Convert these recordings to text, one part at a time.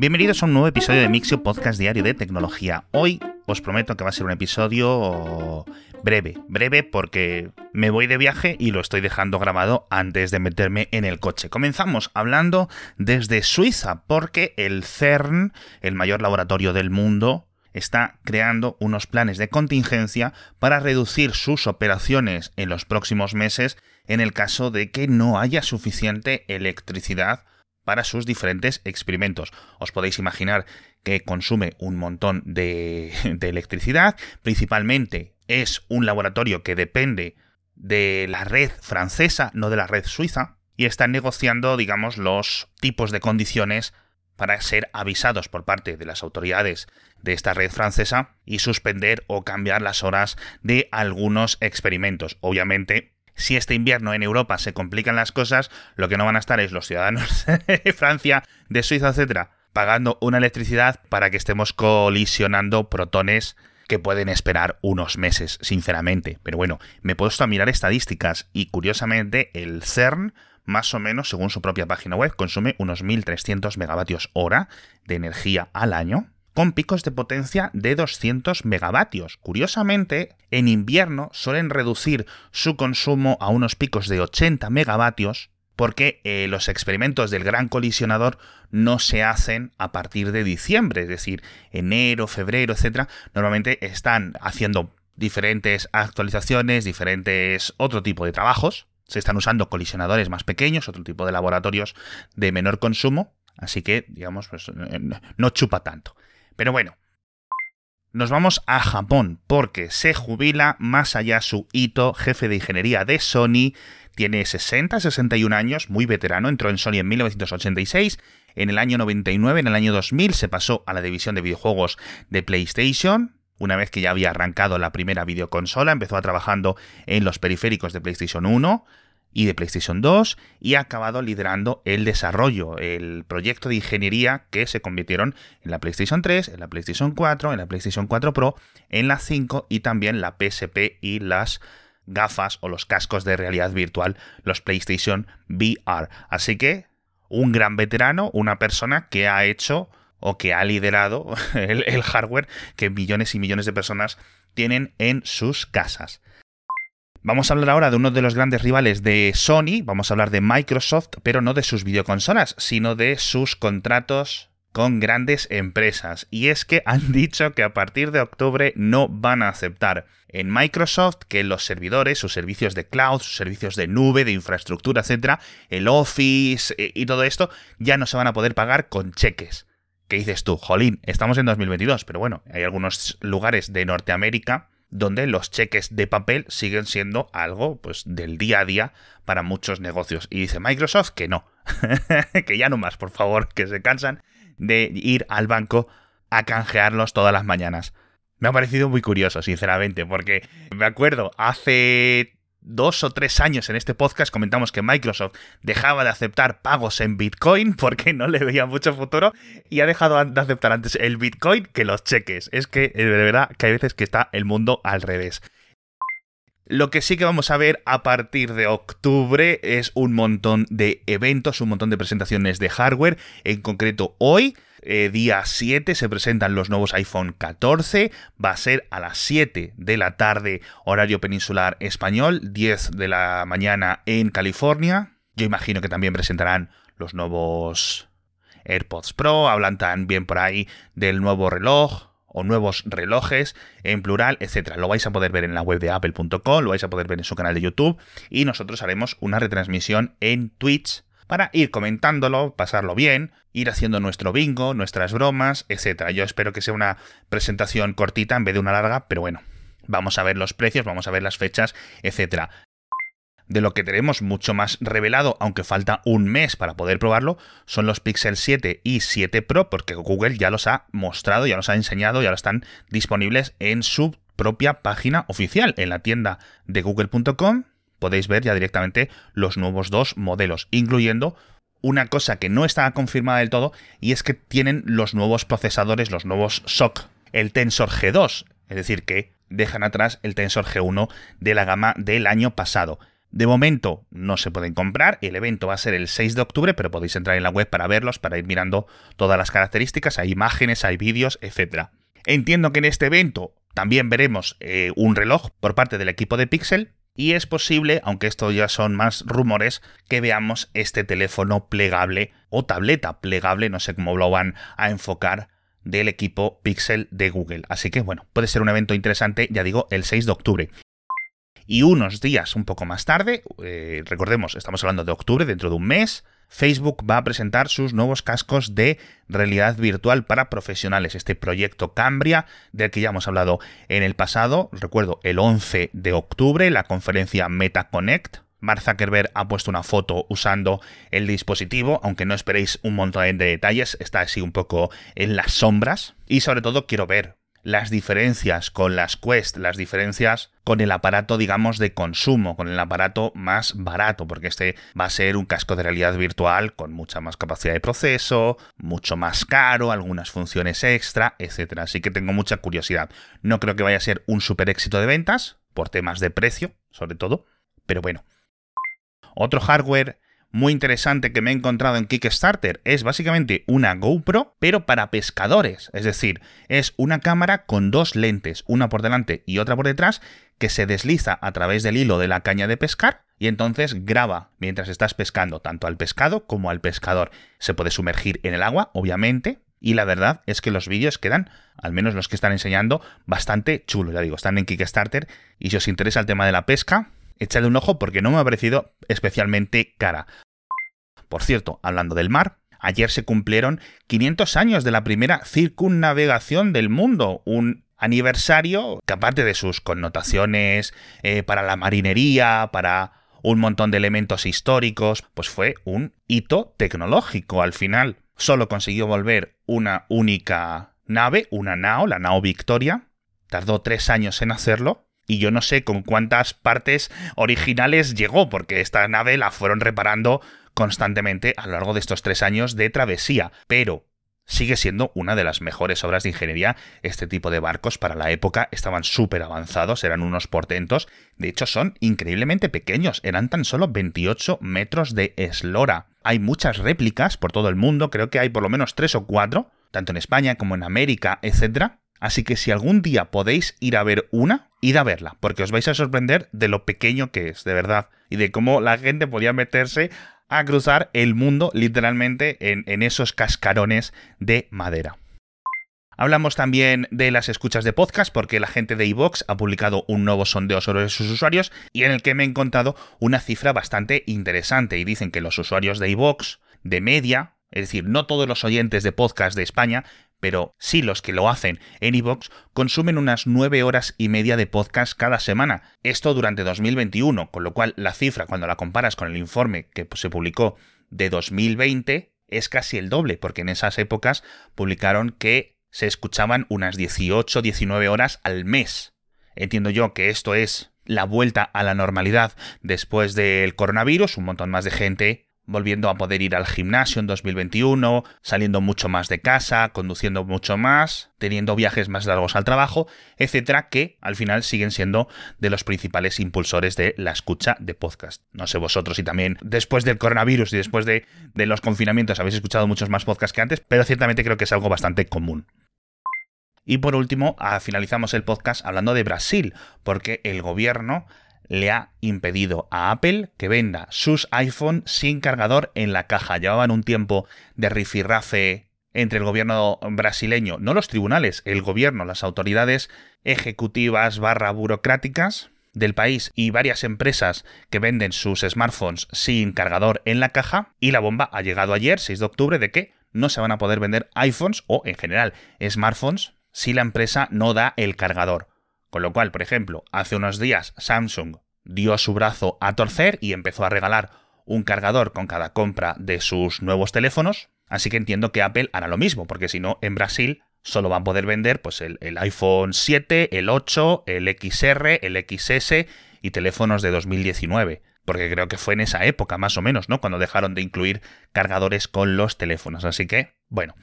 Bienvenidos a un nuevo episodio de Mixio Podcast Diario de Tecnología. Hoy os prometo que va a ser un episodio breve, breve porque me voy de viaje y lo estoy dejando grabado antes de meterme en el coche. Comenzamos hablando desde Suiza porque el CERN, el mayor laboratorio del mundo, está creando unos planes de contingencia para reducir sus operaciones en los próximos meses en el caso de que no haya suficiente electricidad para sus diferentes experimentos. Os podéis imaginar que consume un montón de, electricidad, principalmente es un laboratorio que depende de la red francesa, no de la red suiza, y están negociando, digamos, los tipos de condiciones para ser avisados por parte de las autoridades de esta red francesa y suspender o cambiar las horas de algunos experimentos. Obviamente, si este invierno en Europa se complican las cosas, lo que no van a estar es los ciudadanos de Francia, de Suiza, etcétera, pagando una electricidad para que estemos colisionando protones que pueden esperar unos meses, sinceramente. Pero bueno, me he puesto a mirar estadísticas y curiosamente el CERN, más o menos, según su propia página web, consume unos 1.300 megavatios hora de energía al año con picos de potencia de 200 megavatios. Curiosamente, en invierno suelen reducir su consumo a unos picos de 80 megavatios porque eh, los experimentos del gran colisionador no se hacen a partir de diciembre, es decir, enero, febrero, etcétera. Normalmente están haciendo diferentes actualizaciones, diferentes otro tipo de trabajos. Se están usando colisionadores más pequeños, otro tipo de laboratorios de menor consumo, así que, digamos, pues, eh, no chupa tanto. Pero bueno, nos vamos a Japón porque se jubila Masayasu Ito, jefe de ingeniería de Sony. Tiene 60-61 años, muy veterano, entró en Sony en 1986. En el año 99, en el año 2000, se pasó a la división de videojuegos de PlayStation. Una vez que ya había arrancado la primera videoconsola, empezó a trabajando en los periféricos de PlayStation 1 y de PlayStation 2 y ha acabado liderando el desarrollo, el proyecto de ingeniería que se convirtieron en la PlayStation 3, en la PlayStation 4, en la PlayStation 4 Pro, en la 5 y también la PSP y las gafas o los cascos de realidad virtual, los PlayStation VR. Así que un gran veterano, una persona que ha hecho o que ha liderado el, el hardware que millones y millones de personas tienen en sus casas. Vamos a hablar ahora de uno de los grandes rivales de Sony, vamos a hablar de Microsoft, pero no de sus videoconsolas, sino de sus contratos con grandes empresas. Y es que han dicho que a partir de octubre no van a aceptar en Microsoft que los servidores, sus servicios de cloud, sus servicios de nube, de infraestructura, etcétera, el Office eh, y todo esto, ya no se van a poder pagar con cheques. ¿Qué dices tú? Jolín, estamos en 2022, pero bueno, hay algunos lugares de Norteamérica donde los cheques de papel siguen siendo algo pues del día a día para muchos negocios. Y dice Microsoft que no, que ya no más, por favor, que se cansan de ir al banco a canjearlos todas las mañanas. Me ha parecido muy curioso, sinceramente, porque me acuerdo hace dos o tres años en este podcast comentamos que Microsoft dejaba de aceptar pagos en Bitcoin porque no le veía mucho futuro y ha dejado de aceptar antes el Bitcoin que los cheques. Es que de verdad que hay veces que está el mundo al revés. Lo que sí que vamos a ver a partir de octubre es un montón de eventos, un montón de presentaciones de hardware. En concreto, hoy eh, día 7 se presentan los nuevos iPhone 14. Va a ser a las 7 de la tarde, horario peninsular español, 10 de la mañana en California. Yo imagino que también presentarán los nuevos AirPods Pro. Hablan también por ahí del nuevo reloj o nuevos relojes en plural, etcétera. Lo vais a poder ver en la web de apple.com, lo vais a poder ver en su canal de YouTube y nosotros haremos una retransmisión en Twitch para ir comentándolo, pasarlo bien, ir haciendo nuestro bingo, nuestras bromas, etc. Yo espero que sea una presentación cortita en vez de una larga, pero bueno, vamos a ver los precios, vamos a ver las fechas, etc. De lo que tenemos mucho más revelado, aunque falta un mes para poder probarlo, son los Pixel 7 y 7 Pro, porque Google ya los ha mostrado, ya los ha enseñado, ya lo están disponibles en su propia página oficial, en la tienda de google.com podéis ver ya directamente los nuevos dos modelos, incluyendo una cosa que no está confirmada del todo y es que tienen los nuevos procesadores, los nuevos SOC, el Tensor G2, es decir, que dejan atrás el Tensor G1 de la gama del año pasado. De momento no se pueden comprar, el evento va a ser el 6 de octubre, pero podéis entrar en la web para verlos, para ir mirando todas las características, hay imágenes, hay vídeos, etc. Entiendo que en este evento también veremos eh, un reloj por parte del equipo de Pixel, y es posible, aunque esto ya son más rumores, que veamos este teléfono plegable o tableta plegable, no sé cómo lo van a enfocar, del equipo Pixel de Google. Así que bueno, puede ser un evento interesante, ya digo, el 6 de octubre. Y unos días un poco más tarde, eh, recordemos, estamos hablando de octubre, dentro de un mes, Facebook va a presentar sus nuevos cascos de realidad virtual para profesionales, este proyecto Cambria del que ya hemos hablado en el pasado, recuerdo, el 11 de octubre, la conferencia MetaConnect. Mark Zuckerberg ha puesto una foto usando el dispositivo, aunque no esperéis un montón de detalles, está así un poco en las sombras. Y sobre todo quiero ver las diferencias con las Quest, las diferencias con el aparato, digamos, de consumo, con el aparato más barato, porque este va a ser un casco de realidad virtual con mucha más capacidad de proceso, mucho más caro, algunas funciones extra, etc. Así que tengo mucha curiosidad. No creo que vaya a ser un super éxito de ventas, por temas de precio, sobre todo, pero bueno. Otro hardware muy interesante que me he encontrado en Kickstarter es básicamente una GoPro, pero para pescadores. Es decir, es una cámara con dos lentes, una por delante y otra por detrás, que se desliza a través del hilo de la caña de pescar y entonces graba mientras estás pescando tanto al pescado como al pescador. Se puede sumergir en el agua, obviamente, y la verdad es que los vídeos quedan, al menos los que están enseñando, bastante chulos. Ya digo, están en Kickstarter y si os interesa el tema de la pesca, echadle un ojo porque no me ha parecido especialmente cara. Por cierto, hablando del mar, ayer se cumplieron 500 años de la primera circunnavegación del mundo, un aniversario que aparte de sus connotaciones eh, para la marinería, para un montón de elementos históricos, pues fue un hito tecnológico al final. Solo consiguió volver una única nave, una nao, la nao Victoria. Tardó tres años en hacerlo y yo no sé con cuántas partes originales llegó, porque esta nave la fueron reparando constantemente a lo largo de estos tres años de travesía, pero sigue siendo una de las mejores obras de ingeniería. Este tipo de barcos para la época estaban súper avanzados, eran unos portentos, de hecho son increíblemente pequeños, eran tan solo 28 metros de eslora. Hay muchas réplicas por todo el mundo, creo que hay por lo menos tres o cuatro, tanto en España como en América, etc. Así que si algún día podéis ir a ver una, id a verla, porque os vais a sorprender de lo pequeño que es, de verdad, y de cómo la gente podía meterse a cruzar el mundo literalmente en, esos cascarones de madera. Hablamos también de las escuchas de podcast porque la gente de iVox ha publicado un nuevo sondeo sobre sus usuarios y en el que me he encontrado una cifra bastante interesante y dicen que los usuarios de iVox de media, es decir, no todos los oyentes de podcast de España, pero sí los que lo hacen en iVoox consumen unas 9 horas y media de podcast cada semana. Esto durante 2021, con lo cual la cifra, cuando la comparas con el informe que se publicó de 2020, es casi el doble, porque en esas épocas publicaron que se escuchaban unas 18, 19 horas al mes. Entiendo yo que esto es la vuelta a la normalidad después del coronavirus, un montón más de gente volviendo a poder ir al gimnasio en 2021, saliendo mucho más de casa, conduciendo mucho más, teniendo viajes más largos al trabajo, etcétera, que al final siguen siendo de los principales impulsores de la escucha de podcast. No sé vosotros si también después del coronavirus y después de, de los confinamientos habéis escuchado muchos más podcasts que antes, pero ciertamente creo que es algo bastante común. Y por último, ah, finalizamos el podcast hablando de Brasil, porque el gobierno le ha impedido a Apple que venda sus iPhone sin cargador en la caja. Llevaban un tiempo de rifirrafe entre el gobierno brasileño, no los tribunales, el gobierno, las autoridades ejecutivas barra burocráticas del país y varias empresas que venden sus smartphones sin cargador en la caja y la bomba ha llegado ayer, 6 de octubre, de que no se van a poder vender iPhones o en general smartphones si la empresa no da el cargador. Con lo cual, por ejemplo, hace unos días Samsung dio su brazo a torcer y empezó a regalar un cargador con cada compra de sus nuevos teléfonos. Así que entiendo que Apple hará lo mismo, porque si no, en Brasil solo van a poder vender pues, el, el, iPhone 7, el 8, el XR, el XS y teléfonos de 2019. Porque creo que fue en esa época, más o menos, ¿no? Cuando dejaron de incluir cargadores con los teléfonos. Así que, bueno,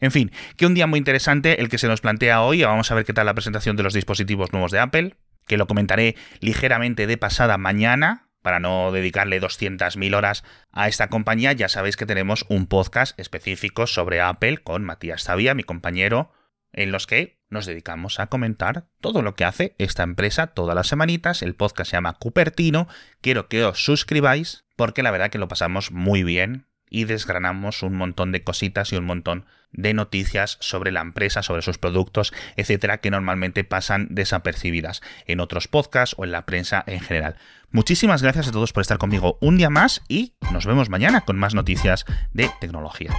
en fin, que un día muy interesante el que se nos plantea hoy. Vamos a ver qué tal la presentación de los dispositivos nuevos de Apple, que lo comentaré ligeramente de pasada mañana, para no dedicarle 200.000 horas a esta compañía, ya sabéis que tenemos un podcast específico sobre Apple con Matías Zavía, mi compañero, en los que nos dedicamos a comentar todo lo que hace esta empresa todas las semanitas. El podcast se llama Cupertino. Quiero que os suscribáis porque la verdad que lo pasamos muy bien y desgranamos un montón de cositas y un montón de noticias sobre la empresa, sobre sus productos, etcétera, que normalmente pasan desapercibidas en otros podcasts o en la prensa en general. Muchísimas gracias a todos por estar conmigo un día más y nos vemos mañana con más noticias de tecnología.